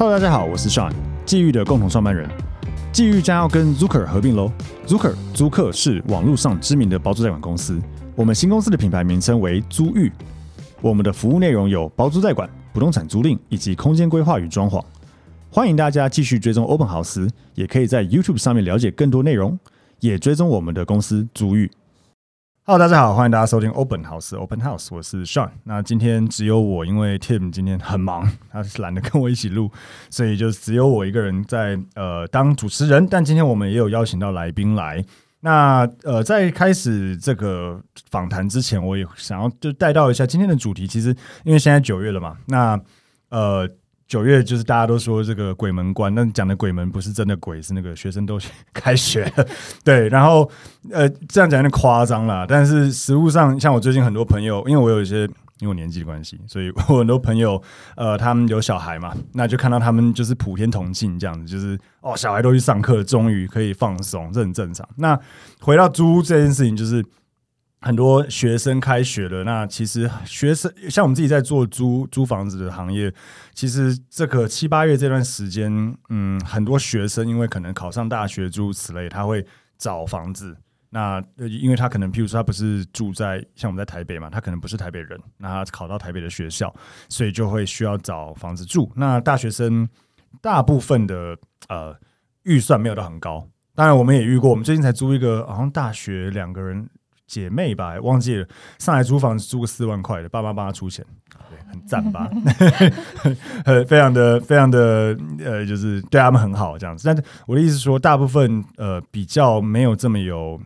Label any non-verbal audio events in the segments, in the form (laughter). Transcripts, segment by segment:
Hello，大家好，我是 Sean，际遇的共同创办人。际遇将要跟 Zucker 合并喽。Zucker 租客是网络上知名的包租代管公司。我们新公司的品牌名称为租遇。我们的服务内容有包租代管、不动产租赁以及空间规划与装潢。欢迎大家继续追踪 Open House，也可以在 YouTube 上面了解更多内容，也追踪我们的公司租遇。好大家好，欢迎大家收听 Open House Open House，我是 Sean。那今天只有我，因为 Tim 今天很忙，(laughs) 他是懒得跟我一起录，所以就只有我一个人在呃当主持人。但今天我们也有邀请到来宾来。那呃，在开始这个访谈之前，我也想要就带到一下今天的主题。其实因为现在九月了嘛，那呃。九月就是大家都说这个鬼门关，但讲的鬼门不是真的鬼，是那个学生都开学了，对。然后呃，这样讲有点夸张啦，但是实物上，像我最近很多朋友，因为我有一些因为我年纪的关系，所以我很多朋友呃，他们有小孩嘛，那就看到他们就是普天同庆这样子，就是哦，小孩都去上课，终于可以放松，这很正常。那回到租屋这件事情，就是。很多学生开学了，那其实学生像我们自己在做租租房子的行业，其实这个七八月这段时间，嗯，很多学生因为可能考上大学诸如此类，他会找房子。那因为他可能，譬如说他不是住在像我们在台北嘛，他可能不是台北人，那他考到台北的学校，所以就会需要找房子住。那大学生大部分的呃预算没有到很高，当然我们也遇过，我们最近才租一个好像大学两个人。姐妹吧，忘记了上来租房子租个四万块的，爸妈帮他出钱，对，很赞吧？(laughs) 呃，非常的非常的呃，就是对他们很好这样子。但是我的意思是说，大部分呃比较没有这么有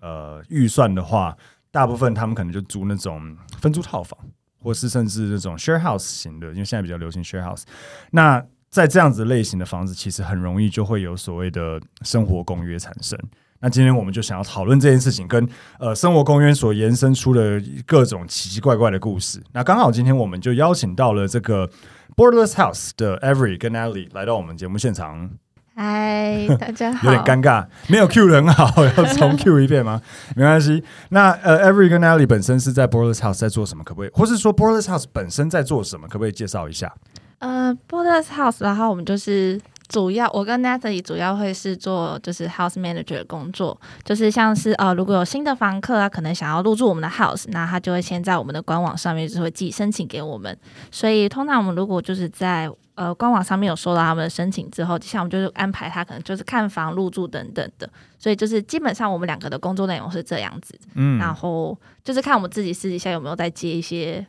呃预算的话，大部分他们可能就租那种分租套房，或是甚至那种 share house 型的，因为现在比较流行 share house。那在这样子类型的房子，其实很容易就会有所谓的生活公约产生。那今天我们就想要讨论这件事情，跟呃生活公园所延伸出的各种奇奇怪怪的故事。那刚好今天我们就邀请到了这个 Borderless House 的 Every 跟 Natalie 来到我们节目现场。嗨，大家 (laughs) 好。有点尴尬，没有 Q 人好，(laughs) 要重 Q 一遍吗？(laughs) 没关系。那呃，Every 跟 Natalie 本身是在 Borderless House 在做什么？可不可以？或是说 Borderless House 本身在做什么？可不可以介绍一下？呃，Borderless House，然后我们就是。主要我跟 Natalie 主要会是做就是 house manager 的工作，就是像是呃如果有新的房客啊，可能想要入住我们的 house，那他就会先在我们的官网上面就会寄申请给我们。所以通常我们如果就是在呃官网上面有收到他们的申请之后，接下来我们就是安排他可能就是看房入住等等的。所以就是基本上我们两个的工作内容是这样子，嗯，然后就是看我们自己私底下有没有在接一些。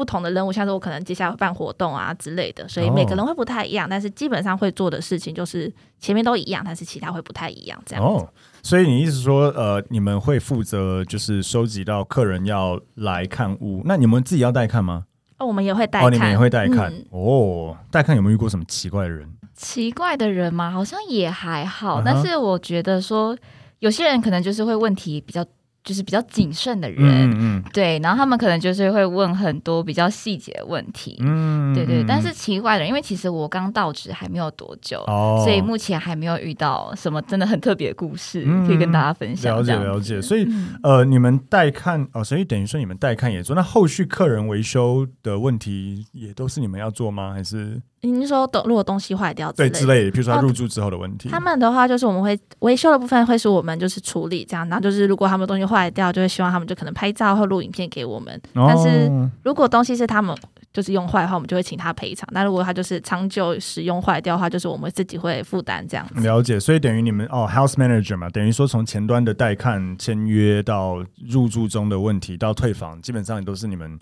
不同的任务，像是我可能接下来会办活动啊之类的，所以每个人会不太一样，哦、但是基本上会做的事情就是前面都一样，但是其他会不太一样这样。哦，所以你意思说，呃，你们会负责就是收集到客人要来看屋，那你们自己要带看吗？哦，我们也会带看，哦，你们也会带看。嗯、哦，带看有没有遇过什么奇怪的人？奇怪的人吗？好像也还好，嗯、但是我觉得说有些人可能就是会问题比较。就是比较谨慎的人，嗯嗯，对，然后他们可能就是会问很多比较细节的问题，嗯，对对。但是奇怪的，因为其实我刚到职还没有多久，哦，所以目前还没有遇到什么真的很特别的故事，嗯，可以跟大家分享。了解了解，所以呃，你们带看哦，所以等于说你们带看也做，那后续客人维修的问题也都是你们要做吗？还是？您说，东如果东西坏掉对之类的，比如说他入住之后的问题，他们的话就是我们会维修的部分会是我们就是处理这样，然后就是如果他们东西坏掉，就会希望他们就可能拍照或录影片给我们。哦、但是如果东西是他们就是用坏的话，我们就会请他赔偿。那如果他就是长久使用坏掉的话，就是我们自己会负担这样子。了解，所以等于你们哦，house manager 嘛，等于说从前端的带看、签约到入住中的问题到退房，基本上也都是你们。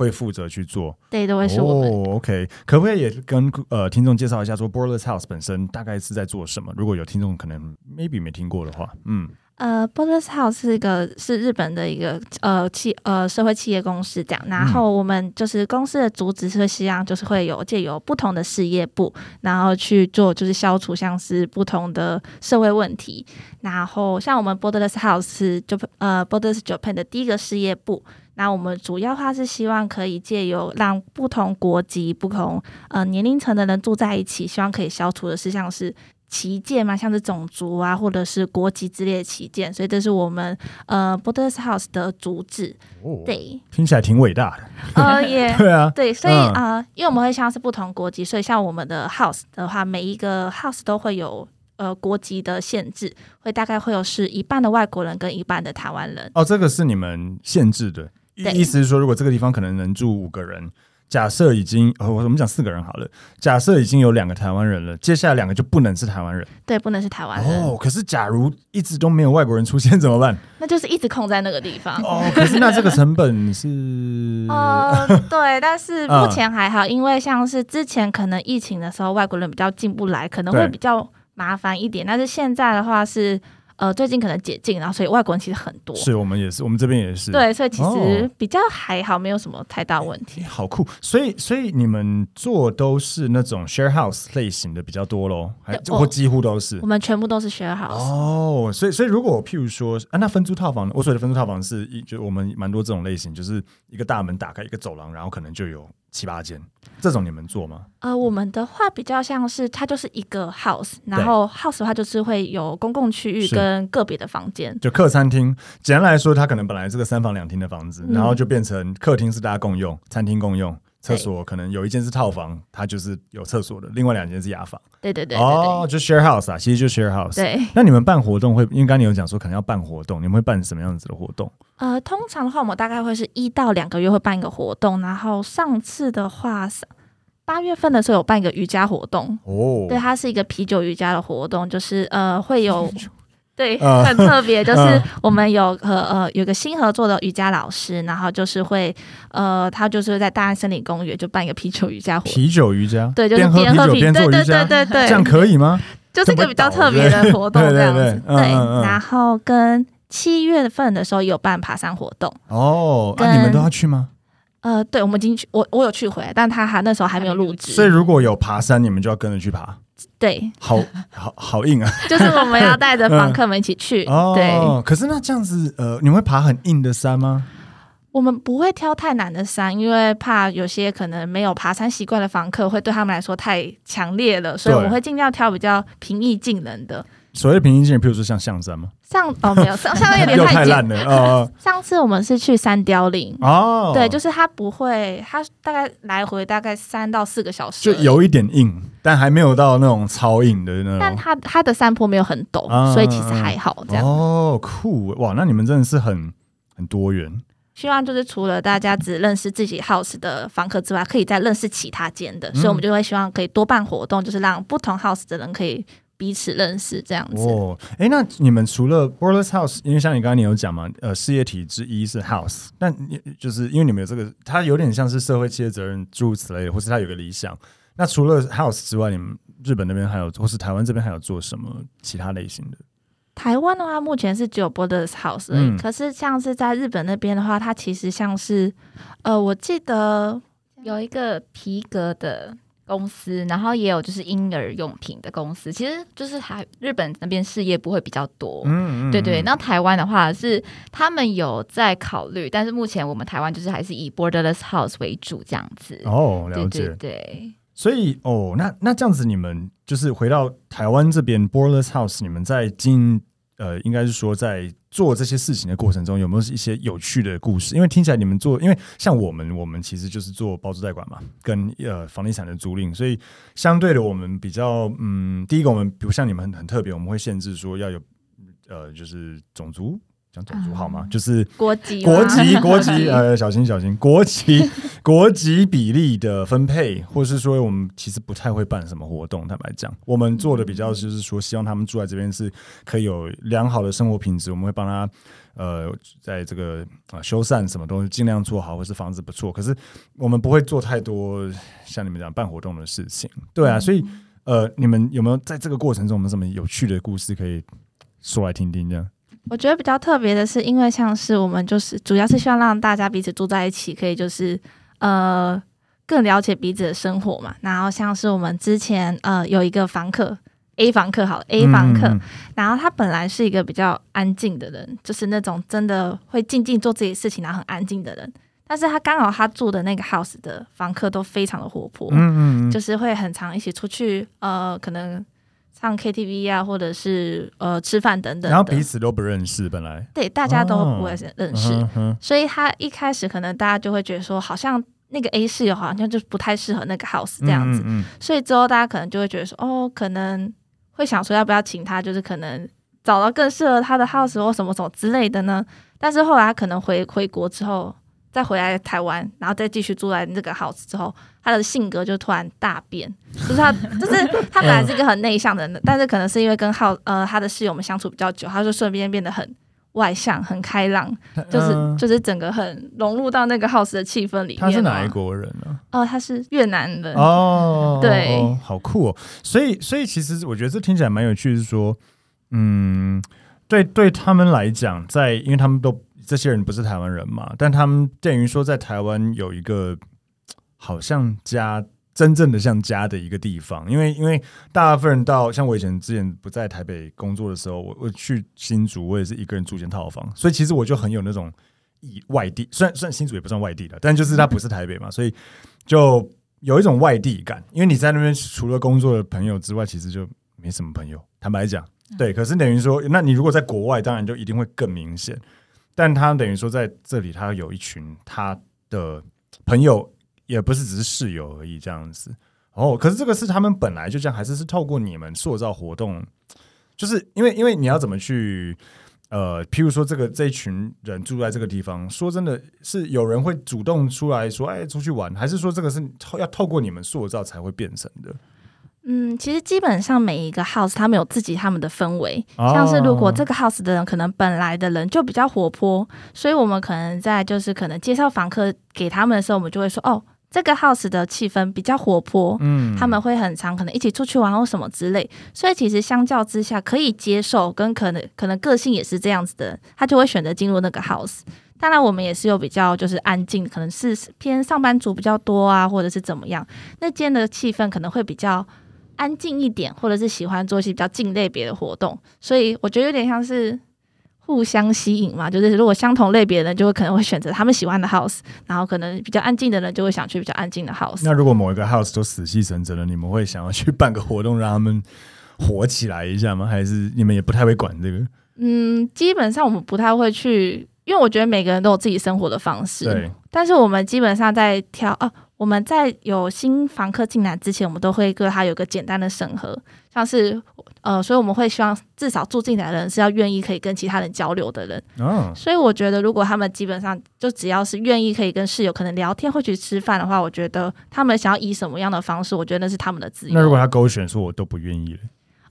会负责去做，对，都会是我们。哦，OK，可不可以也跟呃听众介绍一下，说 Borderless House 本身大概是在做什么？如果有听众可能 maybe 没听过的话，嗯，呃，Borderless House 是一个是日本的一个呃企呃社会企业公司这样，然后我们就是公司的主旨是希望就是会有借由不同的事业部，然后去做就是消除像是不同的社会问题，然后像我们 Borderless House 是就呃 Borderless Japan 的第一个事业部。那我们主要话是希望可以借由让不同国籍、不同呃年龄层的人住在一起，希望可以消除的是像是旗舰嘛，像是种族啊，或者是国籍之类的旗舰，所以这是我们呃 Borders House 的主旨。哦，对，听起来挺伟大的。呃，也 (laughs) 对啊，对，所以啊、嗯呃，因为我们会像是不同国籍，所以像我们的 House 的话，每一个 House 都会有呃国籍的限制，会大概会有是一半的外国人跟一半的台湾人。哦，这个是你们限制的，对意思是说，如果这个地方可能能住五个人。假设已经，呃，我们讲四个人好了。假设已经有两个台湾人了，接下来两个就不能是台湾人。对，不能是台湾人。哦，可是假如一直都没有外国人出现 (laughs) 怎么办？那就是一直空在那个地方。哦，可是那这个成本是 (laughs)…… 呃，对，但是目前还好，因为像是之前可能疫情的时候，外国人比较进不来，可能会比较麻烦一点。但是现在的话是。呃，最近可能解禁，然后所以外国人其实很多。是我们也是，我们这边也是。对，所以其实比较还好，没有什么太大问题。好酷！所以，所以你们做都是那种 share house 类型的比较多喽，还或几乎都是。我们全部都是 share house。哦，所以，所以如果譬如说啊，那分租套房，我所谓的分租套房是一，就我们蛮多这种类型，就是一个大门打开，一个走廊，然后可能就有七八间。这种你们做吗？呃，我们的话比较像是它就是一个 house，然后 house 的话就是会有公共区域跟个别的房间，就客餐厅。简单来说，它可能本来是个三房两厅的房子，嗯，然后就变成客厅是大家共用，餐厅共用。厕所可能有一间是套房，它就是有厕所的；另外两间是雅房。对对对，哦，就 share house 啊，其实就 share house。对，那你们办活动会，因为刚刚你有讲说可能要办活动，你们会办什么样子的活动？呃，通常的话，我们大概会是一到两个月会办一个活动，然后上次的话，八月份的时候有办一个瑜伽活动。哦，对，它是一个啤酒瑜伽的活动，就是呃会有。对，很特别，(laughs) 就是我们有和呃有个新合作的瑜伽老师，然后就是会呃他就是在大安森林公园就办一个啤酒瑜伽活动。啤酒瑜伽，对，就是边喝啤酒边做瑜伽，对对对对，这样可以吗？就是一个比较特别的活动，这样子。对，对，对，对，对，然后跟七月份的时候有办爬山活动。哦，那、啊、你们都要去吗？呃，对，我们已经去，我我有去回来，但他还那时候还没有录制。所以如果有爬山，你们就要跟着去爬。对，好好好硬啊！(laughs) 就是我们要带着房客们一起去。嗯、(laughs) 对哦，可是那这样子，呃，你会爬很硬的山吗？我们不会挑太难的山，因为怕有些可能没有爬山习惯的房客会对他们来说太强烈了，所以我们会尽量挑比较平易近人的。所谓的平易近人，譬如说像象山吗？上哦，没有上上面有点太烂了。呃，上次我们是去山雕岭哦，对，就是它不会，它大概来回大概三到四个小时，就有一点硬，但还没有到那种超硬的那种。但它它的山坡没有很陡，啊，所以其实还好这样。哦，酷哇！那你们真的是很很多元。希望就是除了大家只认识自己 house 的房客之外，可以再认识其他间的，嗯，所以我们就会希望可以多办活动，就是让不同 house 的人可以。彼此认识这样子哦，哎，那你们除了 Borders House，因为像你刚刚你有讲嘛，呃，事业体之一是 House，那你就是因为你们有这个，它有点像是社会企业责任诸如此类的，或是它有个理想。那除了 House 之外，你们日本那边还有，或是台湾这边还有做什么其他类型的？台湾的话，目前是只有 Borders House 而已。嗯，可是像是在日本那边的话，它其实像是，呃，我记得有一个皮革的。公司，然后也有就是婴儿用品的公司，其实就是还日本那边事业部会比较多，嗯，嗯，对对。那台湾的话是他们有在考虑，但是目前我们台湾就是还是以 Borderless House 为主这样子。哦，了解。对，对，对，所以哦，那那这样子，你们就是回到台湾这边 Borderless House，你们在经呃，应该是说在。做这些事情的过程中，有没有一些有趣的故事？因为听起来你们做，因为像我们，我们其实就是做包租代管嘛，跟呃房地产的租赁，所以相对的，我们比较嗯，第一个我们比如像你们很很特别，我们会限制说要有呃，就是种族。讲种族好吗？嗯、就是 (laughs) 国籍、国籍、国籍，呃，小心小心，国籍、(laughs) 国籍比例的分配，或是说我们其实不太会办什么活动。坦白讲，我们做的比较就是说，希望他们住在这边是可以有良好的生活品质。我们会帮他呃，在这个啊、呃、修缮什么东西尽量做好，或是房子不错。可是我们不会做太多像你们讲办活动的事情。对啊，所以呃，你们有没有在这个过程中，有什么有趣的故事可以说来听听？这样。我觉得比较特别的是，因为像是我们就是主要是希望让大家彼此住在一起，可以就是呃更了解彼此的生活嘛。然后像是我们之前呃有一个房客 A 房客，好 A 房客，嗯，然后他本来是一个比较安静的人，就是那种真的会静静做自己事情，然后很安静的人。但是他刚好他住的那个 house 的房客都非常的活泼，嗯嗯，就是会很常一起出去，呃，可能。唱 KTV 啊，或者是呃吃饭等等。然后彼此都不认识，本来对大家都不会认识，哦嗯、所以他一开始可能大家就会觉得说，好像那个 A 室友好像就不太适合那个 house 这样子。嗯嗯、所以之后大家可能就会觉得说，哦，可能会想说要不要请他，就是可能找到更适合他的 house 或什么什么之类的呢？但是后来他可能回回国之后。再回来台湾，然后再继续住在那个 house 之后，他的性格就突然大变，就是他，(laughs) 就是他本来是一个很内向的人，但是可能是因为跟 house 呃他的室友们相处比较久，他就顺便变得很外向、很开朗，就是、呃、就是整个很融入到那个 house 的气氛里面。他是哪一国人呢？哦，他是越南人。哦，对哦，好酷哦。所以，所以其实我觉得这听起来蛮有趣，是说，嗯，对，对他们来讲，在因为他们都。这些人不是台湾人嘛？但他们等于说在台湾有一个好像家，真正的像家的一个地方。因为因为大部分人到像我以前之前不在台北工作的时候，我我去新竹，我也是一个人住间套房，所以其实我就很有那种以外地，虽然虽然新竹也不算外地的，但就是它不是台北嘛，所以就有一种外地感。因为你在那边除了工作的朋友之外，其实就没什么朋友。坦白讲，对。可是等于说，那你如果在国外，当然就一定会更明显。但他等于说在这里，他有一群他的朋友，也不是只是室友而已这样子。哦，可是这个是他们本来就这样，还是是透过你们塑造活动？就是因为因为你要怎么去呃，譬如说这个这一群人住在这个地方，说真的是有人会主动出来说，哎，出去玩，还是说这个是要透过你们塑造才会变成的？嗯，其实基本上每一个 house 他们有自己他们的氛围，哦、像是如果这个 house 的人可能本来的人就比较活泼，所以我们可能在就是可能介绍房客给他们的时候，我们就会说哦，这个 house 的气氛比较活泼，嗯，他们会很常可能一起出去玩或什么之类，所以其实相较之下可以接受跟可能可能个性也是这样子的，他就会选择进入那个 house。当然我们也是有比较就是安静，可能是偏上班族比较多啊，或者是怎么样，那间的气氛可能会比较。安静一点，或者是喜欢做一些比较近类别的活动，所以我觉得有点像是互相吸引嘛。就是如果相同类别的人，就会可能会选择他们喜欢的 house，然后可能比较安静的人就会想去比较安静的 house。那如果某一个 house 都死气沉沉的，你们会想要去办个活动让他们活起来一下吗？还是你们也不太会管这个？嗯，基本上我们不太会去，因为我觉得每个人都有自己生活的方式。对，但是我们基本上在挑啊。我们在有新房客进来之前，我们都会跟他有个简单的审核，像是呃，所以我们会希望至少住进来的人是要愿意可以跟其他人交流的人。哦，所以我觉得如果他们基本上就只要是愿意可以跟室友可能聊天或去吃饭的话，我觉得他们想要以什么样的方式，我觉得那是他们的自由。那如果他勾选说我都不愿意了？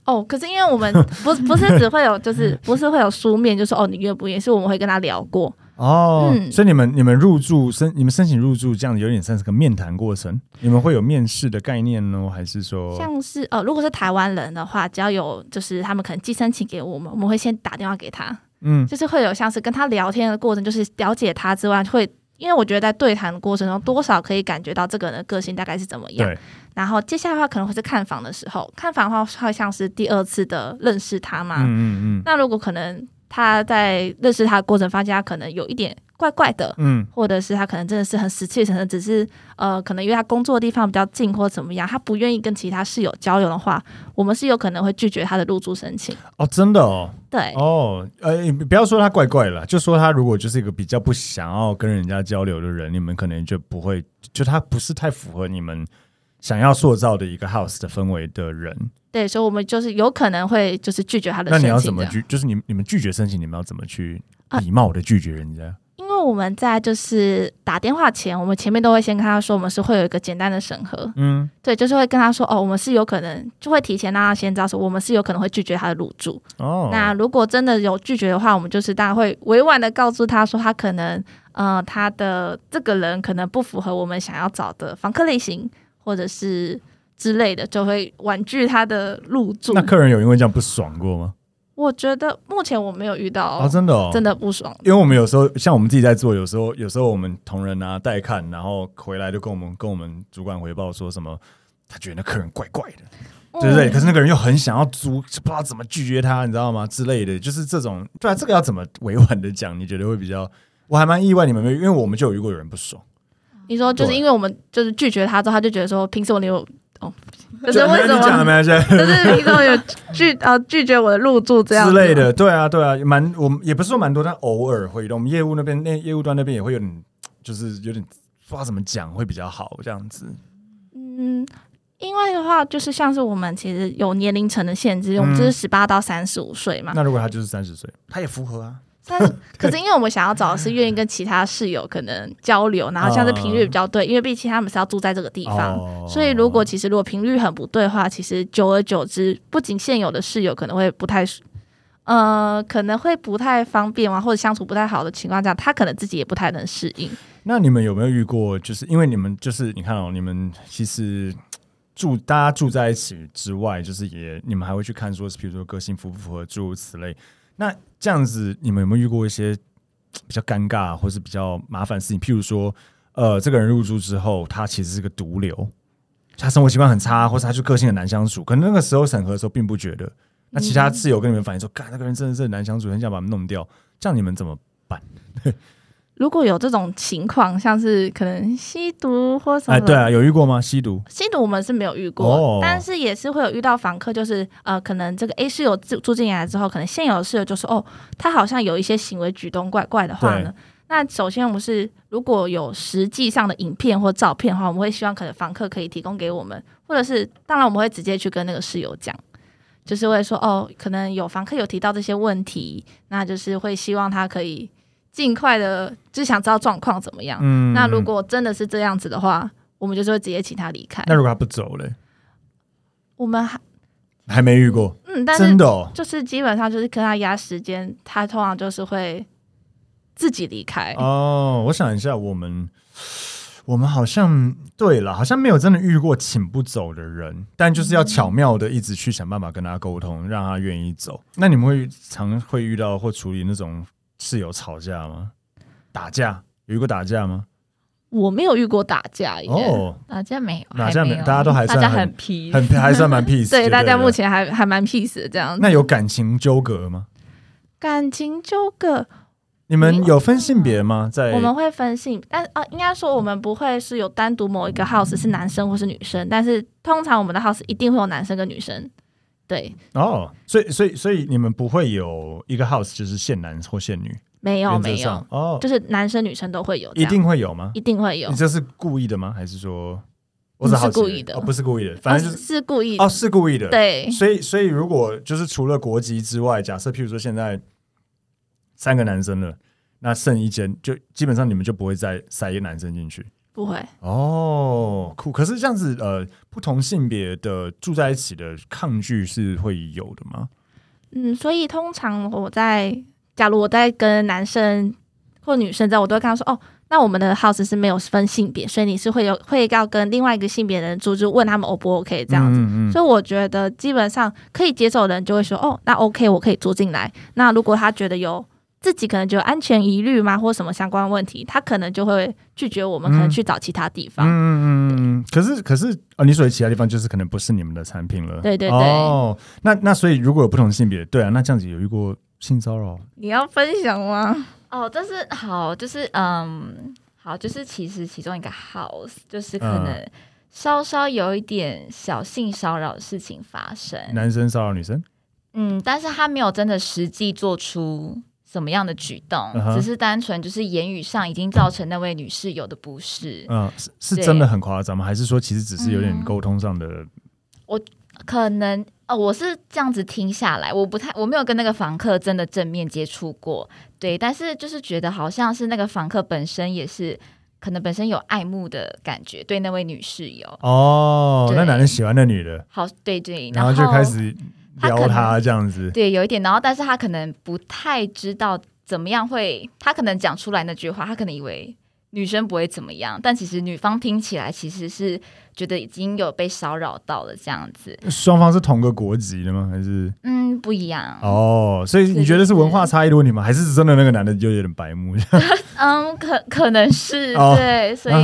哦，可是因为我们不 (laughs) 不是只会有就是不是会有书面，就是哦你愿不愿意，是我们会跟他聊过。哦，嗯、所以你们你们入住申你们申请入住这样子有点像是个面谈过程，你们会有面试的概念呢，还是说？像是呃，如果是台湾人的话，只要有就是他们可能寄申请给我们，我们会先打电话给他，嗯，就是会有像是跟他聊天的过程，就是了解他之外，会因为我觉得在对谈的过程中，多少可以感觉到这个人的个性大概是怎么样。对。然后接下来的话可能会是看房的时候，看房的话会像是第二次的认识他嘛，嗯嗯嗯，那如果可能。他在认识他的过程，发现他可能有一点怪怪的，嗯，或者是他可能真的是很死气沉沉，只是呃，可能因为他工作的地方比较近或者怎么样，他不愿意跟其他室友交流的话，我们是有可能会拒绝他的入住申请。哦，真的哦，对，哦，呃，不要说他怪怪了，就说他如果就是一个比较不想要跟人家交流的人，你们可能就不会，就他不是太符合你们想要塑造的一个 house 的氛围的人。对，所以，我们就是有可能会就是拒绝他的申请。那你要怎么拒？就是你你们拒绝申请，你们要怎么去礼貌的拒绝人家？因为我们在就是打电话前，我们前面都会先跟他说，我们是会有一个简单的审核。嗯，对，就是会跟他说，哦，我们是有可能就会提前让他先知道说，我们是有可能会拒绝他的入住。哦，那如果真的有拒绝的话，我们就是大家会委婉的告诉他说，他可能呃，他的这个人可能不符合我们想要找的房客类型，或者是。之类的就会婉拒他的入住。那客人有因为这样不爽过吗？我觉得目前我没有遇到啊，真的哦，真的不爽。因为我们有时候像我们自己在做，有时候有时候我们同仁啊带看，然后回来就跟我们跟我们主管回报说什么，他觉得那客人怪怪的，嗯、对不对？可是那个人又很想要租，不知道怎么拒绝他，你知道吗？之类的，就是这种。对啊，这个要怎么委婉的讲？你觉得会比较？我还蛮意外你们没有，因为我们就有遇过有人不爽。你说就是因为我们就是拒绝他之后，他就觉得说凭什么你有？哦，(laughs) 可是为什么？就是凭什么有拒呃拒绝我的入住这样之类的？对啊，对啊，蛮我们也不是说蛮多，但偶尔会的。我们业务那边那业务端那边也会有点，就是有点不知道怎么讲会比较好这样子。嗯，因为的话，就是像是我们其实有年龄层的限制，嗯、我们就是十八到三十五岁嘛。那如果他就是三十岁，他也符合啊。但是，可是因为我们想要找的是愿意跟其他室友可能交流，然后像是频率比较对，因为毕竟他们是要住在这个地方，哦、所以如果其实如果频率很不对的话，其实久而久之，不仅现有的室友可能会不太，呃，可能会不太方便啊，或者相处不太好的情况下，他可能自己也不太能适应。那你们有没有遇过？就是因为你们就是你看哦，你们其实住大家住在一起之外，就是也你们还会去看说是，比如说个性符不符合，诸如此类。那这样子，你们有没有遇过一些 (tsk) 比较尴尬或是比较麻烦的事情？譬如说，呃，这个人入住之后，他其实是个毒瘤，他生活习惯很差，或是他就个性很难相处。可能那个时候审核的时候并不觉得，那其他室友跟你们反映说，干、嗯、那个人真的是很难相处，很想把他们弄掉。这样你们怎么办？如果有这种情况，像是可能吸毒或什么，哎，对啊，有遇过吗？吸毒？吸毒我们是没有遇过，哦、但是也是会有遇到房客，就是呃，可能这个 A 室友住住进来之后，可能现有的室友就说，哦，他好像有一些行为举动怪怪的话呢。那首先我们是如果有实际上的影片或照片的话，我们会希望可能房客可以提供给我们，或者是当然我们会直接去跟那个室友讲，就是会说，哦，可能有房客有提到这些问题，那就是会希望他可以。尽快的，就想知道状况怎么样。嗯，那如果真的是这样子的话，我们就是会直接请他离开。那如果他不走嘞？我们还还没遇过。嗯，但是真的哦，就是基本上就是跟他压时间，他通常就是会自己离开。哦，我想一下，我们我们好像对了，好像没有真的遇过请不走的人，但就是要巧妙的一直去想办法跟他沟通，让他愿意走。那你们会常会遇到或处理那种？室友吵架吗？打架有遇过打架吗？我没有遇过打架耶，哦，打架没有，打架没有，大家都还算很，很 peace，很还算蛮 peace。(laughs) 对，大家目前还还蛮 peace 的这样子。那有感情纠葛吗？感情纠葛，你们有分性别吗？在我们会分性，但啊，应该说我们不会是有单独某一个 house 是男生或是女生，但是通常我们的 house 一定会有男生跟女生。对哦，所以所以所以你们不会有一个 house 就是限男或限女？没有没有哦，就是男生女生都会有，一定会有吗？一定会有。你这是故意的吗？还是说我是故意的？不是故意的，反正就是是故意的。哦，是故意的。对，所以所以如果就是除了国籍之外，假设譬如说现在三个男生了，那剩一间，就基本上你们就不会再塞一个男生进去。不会哦，酷。可是这样子，呃，不同性别的住在一起的抗拒是会有的吗？嗯，所以通常我在，假如我在跟男生或女生在，我都会跟他说，哦，那我们的 house 是没有分性别，所以你是会有会要跟另外一个性别的人住，就问他们 O 不 OK 这样子。嗯嗯。所以我觉得基本上可以接受的人就会说，哦，那 OK，我可以住进来。那如果他觉得有。自己可能就有安全疑虑吗，或什么相关问题，他可能就会拒绝我们，可能去找其他地方。嗯嗯嗯。可是可是哦，你所谓其他地方就是可能不是你们的产品了。对对对。哦，那那所以如果有不同性别，对啊，那这样子有遇过性骚扰？你要分享吗？哦，这是好，就是嗯，好，就是其实其中一个 house 就是可能稍稍有一点小性骚扰的事情发生。男生骚扰女生？嗯，但是他没有真的实际做出。什么样的举动？Uh huh. 只是单纯就是言语上已经造成那位女室友的不适。嗯，是是真的很夸张吗？还是说其实只是有点沟通上的？嗯、我可能哦，我是这样子听下来，我不太我没有跟那个房客真的正面接触过，对，但是就是觉得好像是那个房客本身也是可能本身有爱慕的感觉，对那位女室友。哦，那男人喜欢那女的。好，对对，然后就开始。撩他这样子，对，有一点，然后但是他可能不太知道怎么样会，他可能讲出来那句话，他可能以为女生不会怎么样，但其实女方听起来其实是觉得已经有被骚扰到了这样子。双方是同个国籍的吗？还是嗯不一样哦？所以你觉得是文化差异的问题吗？还是真的那个男的就有点白目？(laughs) 嗯，可可能是、哦、对，所以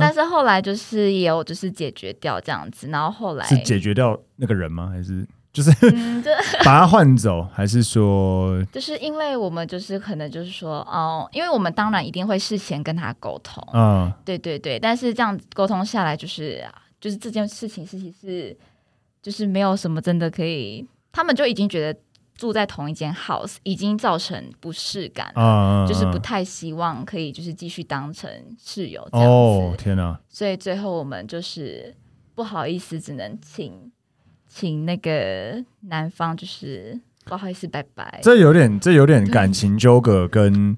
但是后来就是也有就是解决掉这样子，然后后来是解决掉那个人吗？还是？就是 (laughs) 把他换走，还是说？(laughs) 就是因为我们就是可能就是说哦，因为我们当然一定会事前跟他沟通，嗯，对对对，但是这样沟通下来，就是就是这件事情事情是就是没有什么真的可以，他们就已经觉得。住在同一间 house 已经造成不适感了，就是不太希望可以就是继续当成室友这样子。哦，天哪！所以最后我们就是不好意思，只能请请那个男方就是不好意思拜拜。这有点这有点感情纠葛跟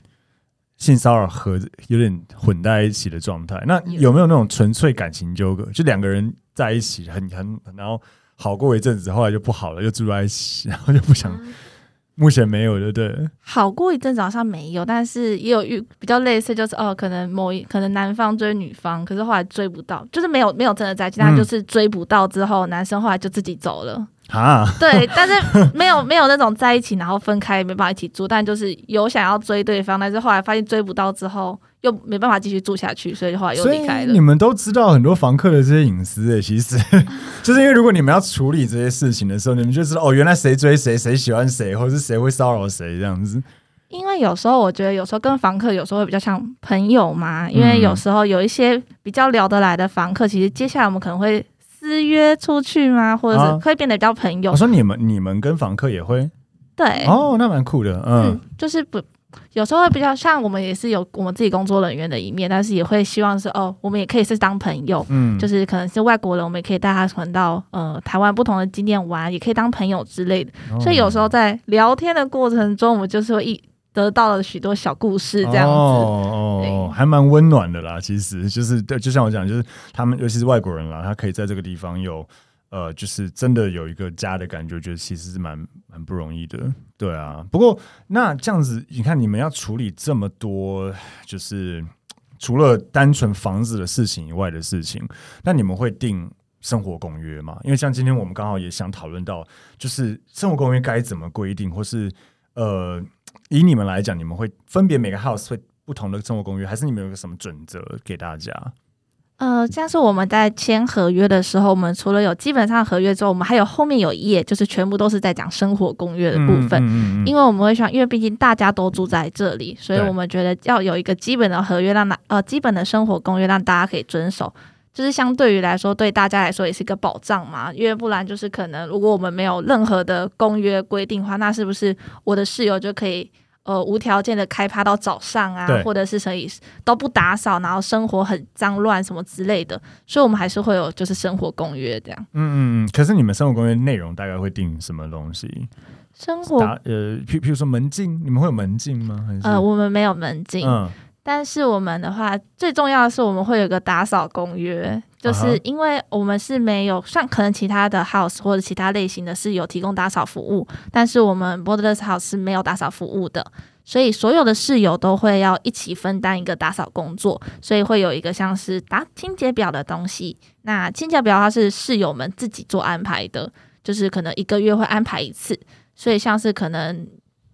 性骚扰合有点混在一起的状态。那有没有那种纯粹感情纠葛？就两个人在一起很很然后。好过一阵子，后来就不好了，又住在一起，然后就不想。嗯、目前没有，对不对？好过一阵子好像没有，但是也有遇比较类似，就是哦，可能某一可能男方追女方，可是后来追不到，就是没有没有真的在一起，他就是追不到之后，嗯、男生后来就自己走了。啊，对，但是没有没有那种在一起然后分开没办法一起住，但就是有想要追对方，但是后来发现追不到之后又没办法继续住下去，所以后来又离开了。你们都知道很多房客的这些隐私诶，其实 (laughs) 就是因为如果你们要处理这些事情的时候，你们就知道哦，原来谁追谁，谁喜欢谁，或者是谁会骚扰谁这样子。因为有时候我觉得有时候跟房客有时候会比较像朋友嘛，因为有时候有一些比较聊得来的房客，其实接下来我们可能会。私约出去吗？或者是会变得比较朋友？我说你们，你们跟房客也会？对，哦，那蛮酷的，嗯，嗯，就是不有时候会比较像我们也是有我们自己工作人员的一面，但是也会希望是哦，我们也可以是当朋友，嗯，就是可能是外国人，我们也可以带他传到呃台湾不同的景点玩，也可以当朋友之类的。哦，所以有时候在聊天的过程中，我们就是会一。得到了许多小故事，这样子哦，哦，还蛮温暖的啦。其实就是，对，就像我讲，就是他们，尤其是外国人啦，他可以在这个地方有，呃，就是真的有一个家的感觉，觉得其实是蛮很不容易的。对啊，不过那这样子，你看你们要处理这么多，就是除了单纯房子的事情以外的事情，那你们会定生活公约吗？因为像今天我们刚好也想讨论到，就是生活公约该怎么规定，或是呃。以你们来讲，你们会分别每个 house 会不同的生活公约，还是你们有个什么准则给大家？呃，像是我们在签合约的时候，我们除了有基本上合约之后，我们还有后面有一页，就是全部都是在讲生活公约的部分。嗯嗯嗯、因为我们会想，因为毕竟大家都住在这里，所以我们觉得要有一个基本的合约，让大呃基本的生活公约让大家可以遵守。就是相对于来说，对大家来说也是一个保障嘛。因为不然就是可能，如果我们没有任何的公约规定的话，那是不是我的室友就可以呃无条件的开趴到早上啊，或者是所以都不打扫，然后生活很脏乱什么之类的。所以，我们还是会有就是生活公约这样。嗯嗯嗯。可是你们生活公约内容大概会定什么东西？生活呃，譬譬如说门禁，你们会有门禁吗？还是呃，我们没有门禁。嗯。但是我们的话，最重要的是我们会有个打扫公约，就是因为我们是没有像可能其他的 house 或者其他类型的是有提供打扫服务，但是我们 Borderless House 是没有打扫服务的，所以所有的室友都会要一起分担一个打扫工作，所以会有一个像是打清洁表的东西。那清洁表它是室友们自己做安排的，就是可能一个月会安排一次，所以像是可能。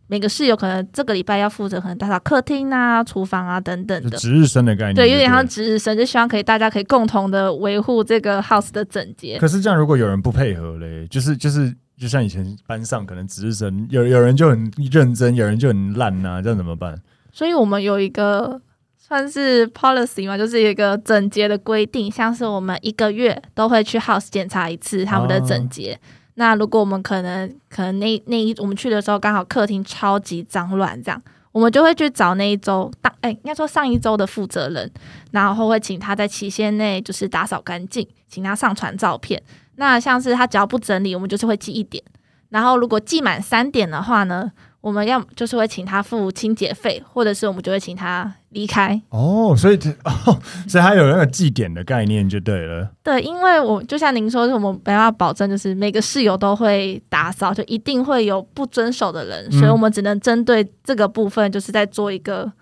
每个室友可能这个礼拜要负责可能打扫客厅啊、厨房啊等等的，值日生的概念，对，有点像值日生，就希望可以大家可以共同的维护这个 house 的整洁。可是这样，如果有人不配合嘞，就是就是，就像以前班上可能值日生有有人就很认真，有人就很烂呐、啊，这样怎么办？所以我们有一个算是 policy 嘛，就是一个整洁的规定，像是我们一个月都会去 house 检查一次他们的整洁。哦那如果我们可能可能那那一我们去的时候刚好客厅超级脏乱，这样我们就会去找那一周当哎应该说上一周的负责人，然后会请他在期限内就是打扫干净，请他上传照片。那像是他只要不整理，我们就是会记一点。然后如果记满三点的话呢，我们要就是会请他付清洁费，或者是我们就会请他离开。哦，所以 (laughs) 哦，所以他有那个记点的概念就对了。对，因为我就像您说，我们没办法保证就是每个室友都会打扫，就一定会有不遵守的人，嗯、所以我们只能针对这个部分，就是在做一个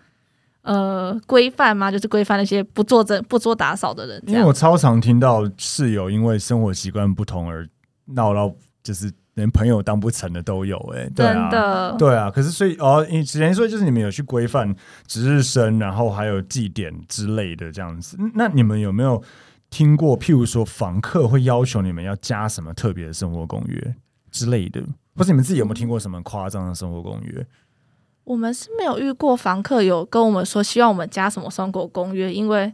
呃规范嘛，就是规范那些不做这不做打扫的人。因为我超常听到室友因为生活习惯不同而闹到就是。连朋友当不成的都有哎、欸，对啊，对啊。可是所以哦，你之前说就是你们有去规范值日生，然后还有计点之类的这样子。那你们有没有听过？譬如说，房客会要求你们要加什么特别的生活公约之类的，或是你们自己有没有听过什么夸张的生活公约？我们是没有遇过房客有跟我们说希望我们加什么生活公约，因为。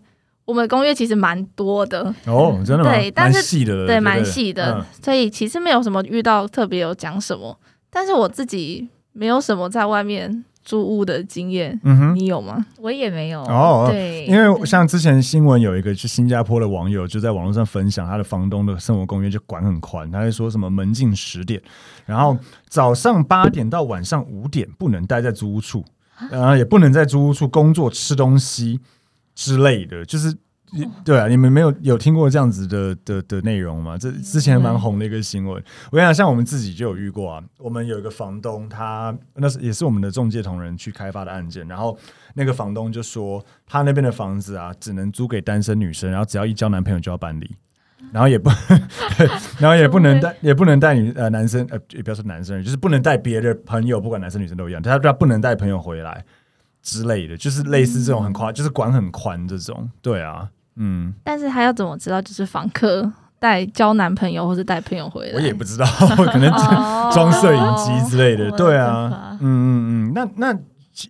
我们公约其实蛮多的哦，真的吗？对，但是细的，对，蛮细的，嗯、所以其实没有什么遇到特别有讲什么，但是我自己没有什么在外面。租屋的经验，嗯哼，你有吗？我也没有哦。对，因为像之前新闻有一个，去新加坡的网友就在网络上分享他的房东的生活公约就管很宽，他就说什么门禁十点，然后早上八点到晚上五点不能待在租屋处，然后也不能在租屋处工作、吃东西之类的，就是。对啊，你们没有有听过这样子的的的内容吗？这之前蛮红的一个新闻。我跟你讲，像我们自己就有遇过啊。我们有一个房东，他那是也是我们的中介同仁去开发的案件。然后那个房东就说，他那边的房子啊，只能租给单身女生，然后只要一交男朋友就要搬离，然后也不，(laughs) 然后也不能带，也不能带女呃男生呃，也不要说男生，就是不能带别的朋友，不管男生女生都一样。他他不能带朋友回来之类的，就是类似这种很宽，就是管很宽这种。对啊。嗯，但是他要怎么知道就是房客带交男朋友或者带朋友回来？我也不知道，(laughs) 可能 (laughs) 装摄影机之类的。对啊，嗯嗯嗯，那那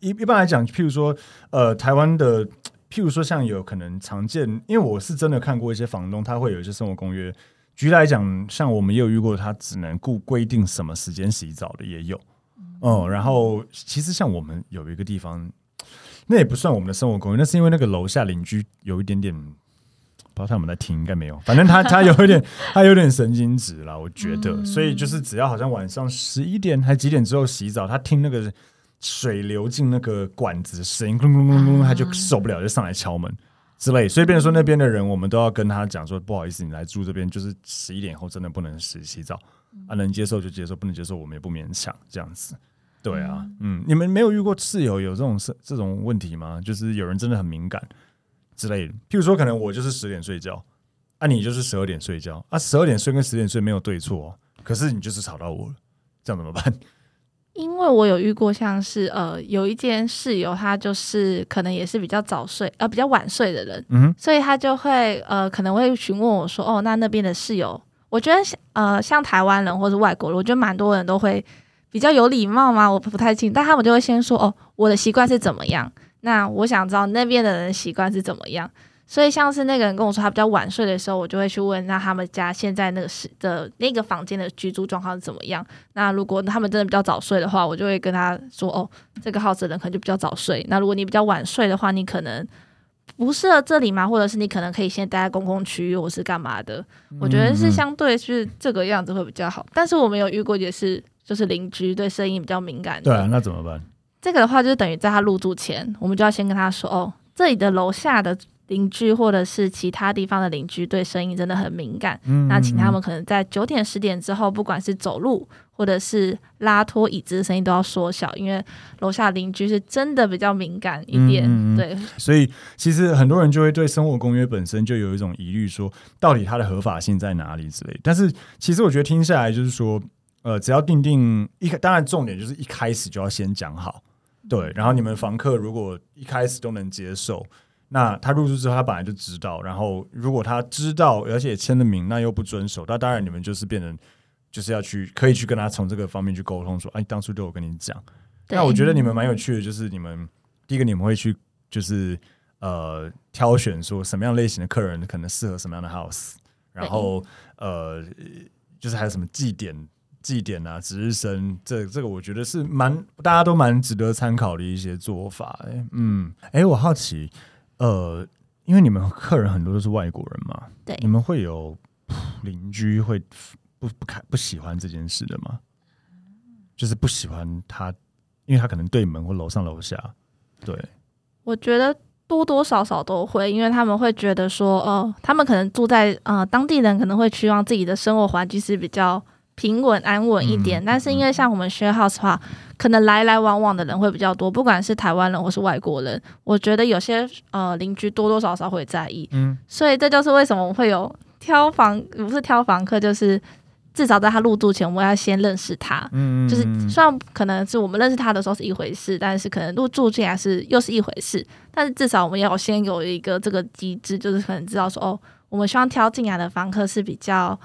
一一般来讲，譬如说，呃，台湾的，譬如说像有可能常见，因为我是真的看过一些房东，他会有一些生活公约。举例来讲，像我们也有遇过，他只能顾规定什么时间洗澡的也有。哦、嗯，然后其实像我们有一个地方。那也不算我们的生活公寓，那是因为那个楼下邻居有一点点，不知道他们在听，应该没有。反正他 (laughs) 他有一点，他有点神经质啦，我觉得。所以就是只要好像晚上十一点还几点之后洗澡，他听那个水流进那个管子声音，咚咚咚咚，他就受不了，就上来敲门之类。所以变成说那边的人，我们都要跟他讲说，不好意思，你来住这边，就是十一点以后真的不能洗洗澡啊，能接受就接受，不能接受我们也不勉强这样子。对啊，嗯，你们没有遇过室友有这种这这种问题吗？就是有人真的很敏感之类的，譬如说，可能我就是十点睡觉，啊，你就是十二点睡觉，啊，十二点睡跟十点睡没有对错，可是你就是吵到我了，这样怎么办？因为我有遇过，像是呃，有一间室友，他就是可能也是比较早睡，呃，比较晚睡的人，嗯，所以他就会呃，可能会询问我说，哦，那那边的室友，我觉得呃，像台湾人或是外国人，我觉得蛮多人都会。比较有礼貌吗？我不太清，但他们就会先说哦，我的习惯是怎么样？那我想知道那边的人习惯是怎么样。所以像是那个人跟我说他比较晚睡的时候，我就会去问，那他们家现在那个是的那个房间的居住状况是怎么样？那如果他们真的比较早睡的话，我就会跟他说哦，这个 house 的人可能就比较早睡。那如果你比较晚睡的话，你可能不适合这里吗？或者是你可能可以先待在公共区域，或是干嘛的？我觉得是相对是这个样子会比较好。但是我没有遇过也是。就是邻居对声音比较敏感。对啊，那怎么办？这个的话，就是等于在他入住前，我们就要先跟他说：“哦，这里的楼下的邻居或者是其他地方的邻居对声音真的很敏感。嗯嗯嗯，那请他们可能在九点、十点之后，不管是走路或者是拉脱椅子的声音都要缩小，因为楼下邻居是真的比较敏感一点。对，所以其实很多人就会对生活公约本身就有一种疑虑，说到底它的合法性在哪里之类。但是其实我觉得听下来就是说。呃，只要定定一，当然重点就是一开始就要先讲好，对。然后你们房客如果一开始都能接受，那他入住之后他本来就知道。然后如果他知道而且签了名，那又不遵守，那当然你们就是变成就是要去可以去跟他从这个方面去沟通，说，哎，当初都有跟你讲。那我觉得你们蛮有趣的，就是你们第一个你们会去就是呃挑选说什么样类型的客人可能适合什么样的 house，然后呃就是还有什么祭典。祭典啊，值日生，这这个我觉得是蛮大家都蛮值得参考的一些做法。哎，嗯，哎，我好奇，呃，因为你们客人很多都是外国人嘛，对，你们会有邻居会不不开不喜欢这件事的吗？就是不喜欢他，因为他可能对门或楼上楼下。对，我觉得多多少少都会，因为他们会觉得说，哦、呃，他们可能住在呃当地人可能会希望自己的生活环境是比较。平稳安稳一点，但是因为像我们 share house 的话，可能来来往往的人会比较多，不管是台湾人或是外国人，我觉得有些呃邻居多多少少会在意，嗯，所以这就是为什么我们会有挑房，不是挑房客，就是至少在他入住前，我们要先认识他，嗯，就是虽然可能是我们认识他的时候是一回事，但是可能入住进来是又是一回事，但是至少我们要先有一个这个机制，就是可能知道说哦，我们希望挑进来的房客是比较。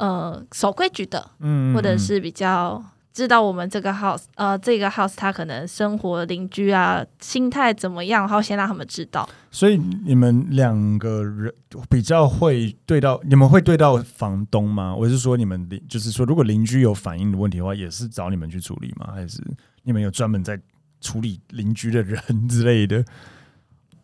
呃，守规矩的，嗯，或者是比较知道我们这个 house，呃，这个 house 他可能生活邻居啊，心态怎么样，然后先让他们知道。所以你们两个人比较会对到，你们会对到房东吗？我是说，你们邻，就是说，如果邻居有反映的问题的话，也是找你们去处理吗？还是你们有专门在处理邻居的人之类的？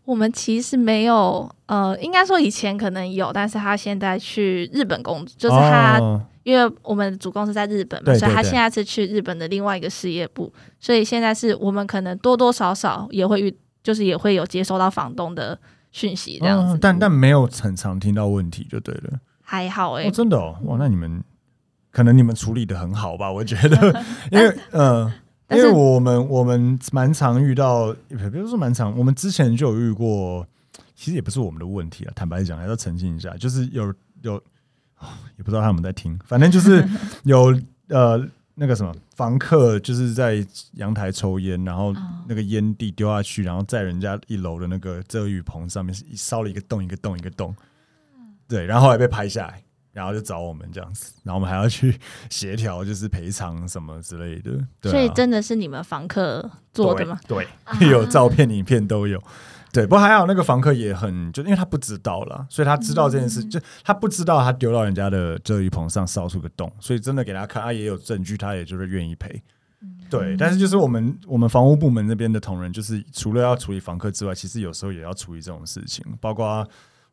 我们其实没有，呃，应该说以前可能有，但是他现在去日本工作，就是他，哦、因为我们主公司在日本嘛，对对对，所以他现在是去日本的另外一个事业部，所以现在是我们可能多多少少也会遇，就是也会有接收到房东的讯息这样子，哦、但但没有很常听到问题就对了，还好哎、欸哦，真的哦，哇，那你们可能你们处理的很好吧？我觉得，(laughs) 因为嗯。呃因为我们我们蛮常遇到，比如说蛮常，我们之前就有遇过，其实也不是我们的问题啊，坦白讲还要澄清一下，就是有有，也不知道他们在听，反正就是 (laughs) 有呃那个什么房客就是在阳台抽烟，然后那个烟蒂丢下去，然后在人家一楼的那个遮雨棚上面是烧了一个洞一个洞一个洞，对，然后后来被拍下来。然后就找我们这样子，然后我们还要去 (laughs) 协调，就是赔偿什么之类的。对啊，所以真的是你们房客做的吗？对，对，(laughs) 有照片、影片都有。对，不过还好，那个房客也很，就因为他不知道啦，所以他知道这件事，嗯、就他不知道他丢到人家的遮雨棚上烧出个洞，所以真的给他看，他也有证据，他也就是愿意赔。对，嗯、但是就是我们我们房屋部门那边的同仁，就是除了要处理房客之外，其实有时候也要处理这种事情，包括。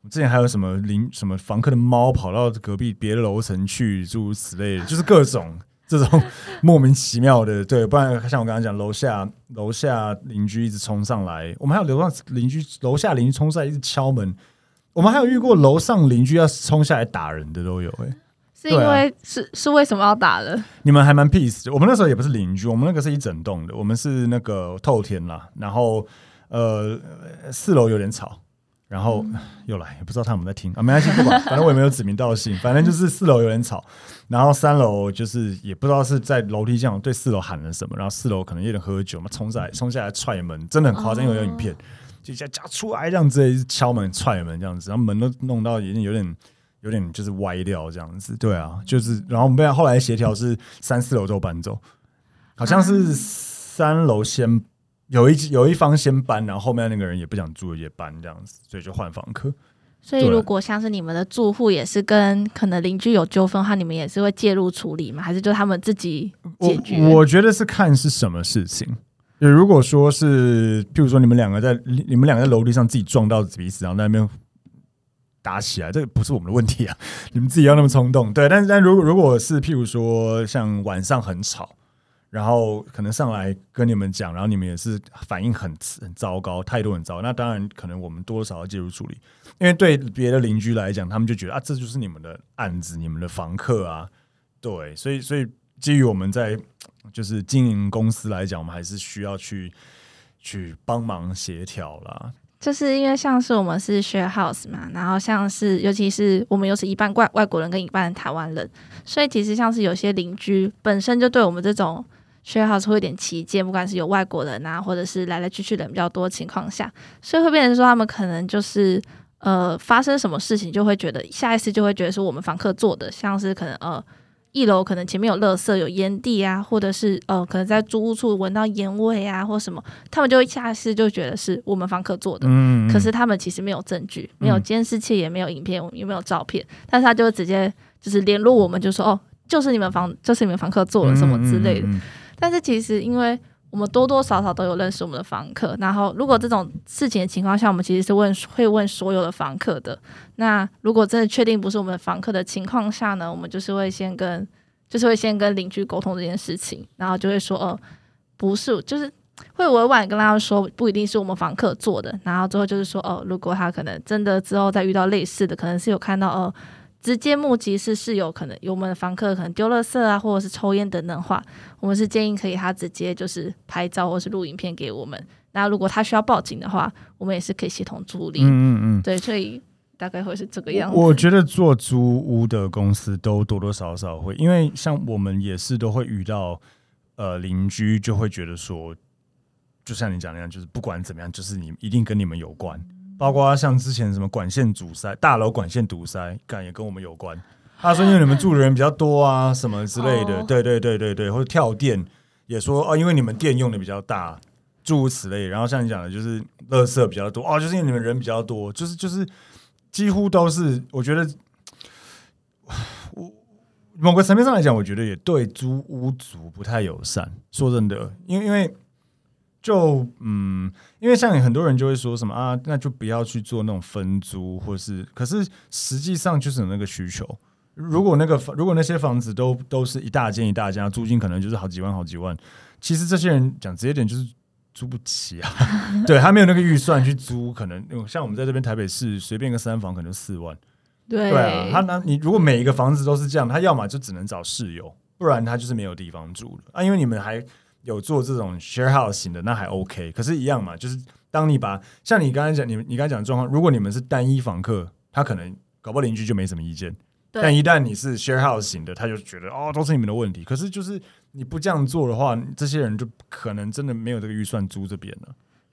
之前还有什么邻什么房客的猫跑到隔壁别的楼层去，诸如此类的，就是各种这种莫名其妙的。对，不然像我刚刚讲，楼下楼下邻居一直冲上来，我们还有楼上邻居楼下邻居冲上来一直敲门，我们还有遇过楼上邻居要冲下来打人的都有、欸。哎，是因为、啊、是是为什么要打的？你们还蛮 peace 的。我们那时候也不是邻居，我们那个是一整栋的，我们是那个透天啦。然后呃，四楼有点吵。然后又来，也不知道他们在听。啊，没关系，不管，(laughs) 反正我也没有指名道姓，反正就是四楼有点吵，然后三楼就是也不知道是在楼梯上对四楼喊了什么，然后四楼可能有点喝酒嘛，冲下来冲下来踹门，真的很夸张，因为有影片，就叫叫出来这样子，敲门踹门这样子，然后门都弄到已经有点有点就是歪掉这样子，对啊，就是然后我们后来协调是三四楼都搬走，好像是三楼先。有一有一方先搬，然后后面那个人也不想住，也搬这样子，所以就换房客。所以如果像是你们的住户也是跟可能邻居有纠纷的话，你们也是会介入处理吗？还是就他们自己解决？我，我觉得是看是什么事情。如果说是，譬如说你们两个在你们两个在楼梯上自己撞到彼此，然后在那边打起来，这个不是我们的问题啊。(laughs) 你们自己要那么冲动，对。但是，但如果如果是譬如说像晚上很吵。然后可能上来跟你们讲，然后你们也是反应很很糟糕，态度很糟。那当然可能我们多少要介入处理，因为对别的邻居来讲，他们就觉得啊，这就是你们的案子，你们的房客啊，对，所以所以基于我们在就是经营公司来讲，我们还是需要去去帮忙协调啦。就是因为像是我们是 share house 嘛，然后像是尤其是我们又是一半外外国人跟一半台湾人，所以其实像是有些邻居本身就对我们这种。Share house 会有点歧见，不管是有外国人啊，或者是来来去去人比较多的情况下，所以会变成说他们可能就是呃发生什么事情就会觉得下一次就会觉得是我们房客做的，像是可能呃一楼可能前面有垃圾有烟蒂啊，或者是呃可能在租屋处闻到烟味啊或什么，他们就会下一次就觉得是我们房客做的。嗯，嗯。可是他们其实没有证据，没有监视器，也没有影片，也没有照片，但是他就会直接就是联络我们，就说哦，就是你们房，就是你们房客做了什么之类的。嗯嗯嗯嗯但是其实，因为我们多多少少都有认识我们的房客，然后如果这种事情的情况下，我们其实是问会问所有的房客的。那如果真的确定不是我们房客的情况下呢，我们就是会先跟，就是会先跟邻居沟通这件事情，然后就会说，哦、不是，就是会委婉跟他说，不一定是我们房客做的。然后之后就是说，哦、如果他可能真的之后再遇到类似的，可能是有看到，呃。直接目击是是有可能有我们的房客可能丢垃圾啊，或者是抽烟等等的话，我们是建议可以他直接就是拍照或是录影片给我们。那如果他需要报警的话，我们也是可以协同处理。嗯嗯嗯，对，所以大概会是这个样子。我觉得做租屋的公司都多多少少会，因为像我们也是都会遇到，呃，邻居就会觉得说，就像你讲那样，就是不管怎么样，就是你一定跟你们有关。包括像之前什么管线阻塞，大楼管线堵塞，感也跟我们有关。他说因为你们住的人比较多啊，什么之类的，哦、对对对对对，或者跳电也说哦，因为你们电用的比较大，诸如此类。然后像你讲的，就是垃圾比较多哦，就是因为你们人比较多，就是就是几乎都是，我觉得我 (sighs) 某个层面上来讲，我觉得也对租屋族不太友善。说真的，因为因为。就嗯，因为像很多人就会说什么啊，那就不要去做那种分租，或是可是实际上就是有那个需求。如果那个如果那些房子都都是一大间一大间，租金可能就是好几万好几万，其实这些人讲直接点就是租不起啊。(laughs) 对，他没有那个预算去租，可能像我们在这边台北市随便个三房可能就四万。对，对啊，他那你如果每一个房子都是这样，他要么就只能找室友，不然他就是没有地方住了啊。因为你们还。有做这种 share house 型的那还 OK，可是，一样嘛，就是当你把像你刚才讲，你你刚才讲的状况，如果你们是单一房客，他可能搞不好邻居就没什么意见。但一旦你是 share house 型的，他就觉得哦，都是你们的问题。可是，就是你不这样做的话，这些人就可能真的没有这个预算租这边了。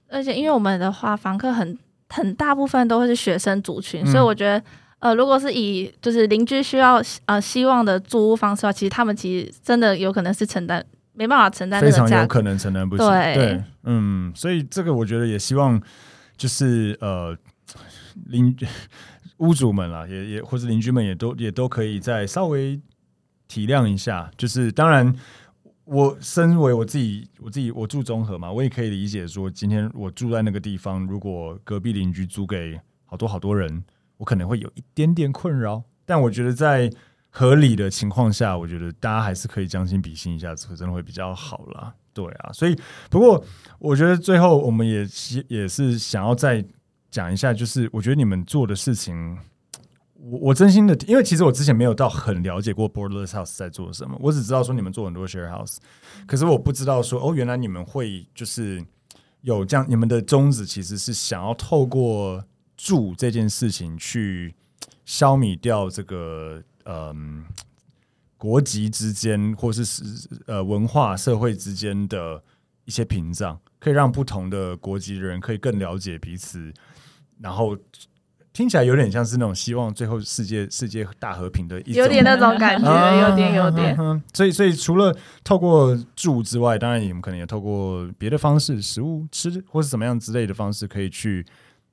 而且，因为我们的话，房客很很大部分都会是学生族群，嗯、所以我觉得，呃，如果是以就是邻居需要呃希望的租屋方式的话，其实他们其实真的有可能是承担。没办法承担，非常有可能承担不起。对，对，嗯，所以这个我觉得也希望就是呃邻 (laughs) 屋主们啦，也也或者邻居们也都也都可以再稍微体谅一下。就是当然，我身为我自己，我自己我住中和嘛，我也可以理解说，今天我住在那个地方，如果隔壁邻居租给好多好多人，我可能会有一点点困扰。但我觉得在合理的情况下，我觉得大家还是可以将心比心一下，这真的会比较好啦。对啊，所以不过我觉得最后我们也也是想要再讲一下，就是我觉得你们做的事情，我我真心的，因为其实我之前没有到很了解过 (laughs) Borderless House 在做什么，我只知道说你们做很多 Share House，可是我不知道说哦，原来你们会就是有这样，你们的宗旨其实是想要透过住这件事情去消弭掉这个。嗯，国籍之间，或是是呃文化社会之间的一些屏障，可以让不同的国籍的人可以更了解彼此，然后听起来有点像是那种希望最后世界世界大和平的一种，有点那种感觉，(laughs) 啊、有点有点。所以所以除了透过住之外，当然你们可能也透过别的方式，食物吃或是怎么样之类的方式，可以去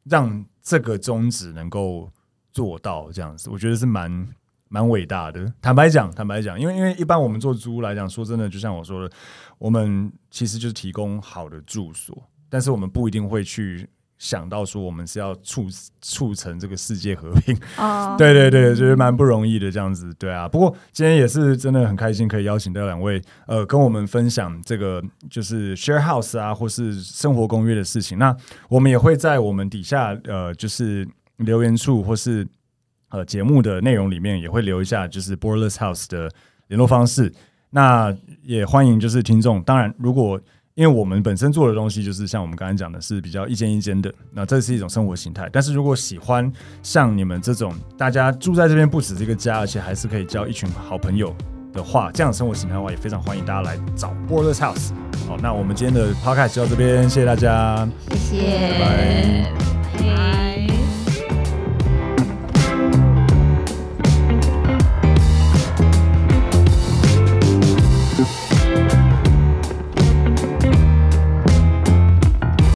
让这个宗旨能够做到这样子。我觉得是蛮。蛮伟大的，坦白讲，坦白讲，因为因为一般我们做租屋来讲，说真的，就像我说的，我们其实就是提供好的住所，但是我们不一定会去想到说我们是要促促成这个世界和平。哦，对 (laughs) 对对，就是蛮不容易的这样子，对啊。不过今天也是真的很开心，可以邀请到两位，呃，跟我们分享这个就是 share house 啊，或是生活公约的事情。那我们也会在我们底下呃，就是留言处或是。呃，节目的内容里面也会留一下，就是 Borderless House 的联络方式。那也欢迎就是听众，当然，如果因为我们本身做的东西就是像我们刚才讲的，是比较一间一间的，那这是一种生活形态。但是如果喜欢像你们这种，大家住在这边不止这个家，而且还是可以交一群好朋友的话，这样的生活形态的话，也非常欢迎大家来找 Borderless House。好，那我们今天的 Podcast 就到这边，谢谢大家，谢谢。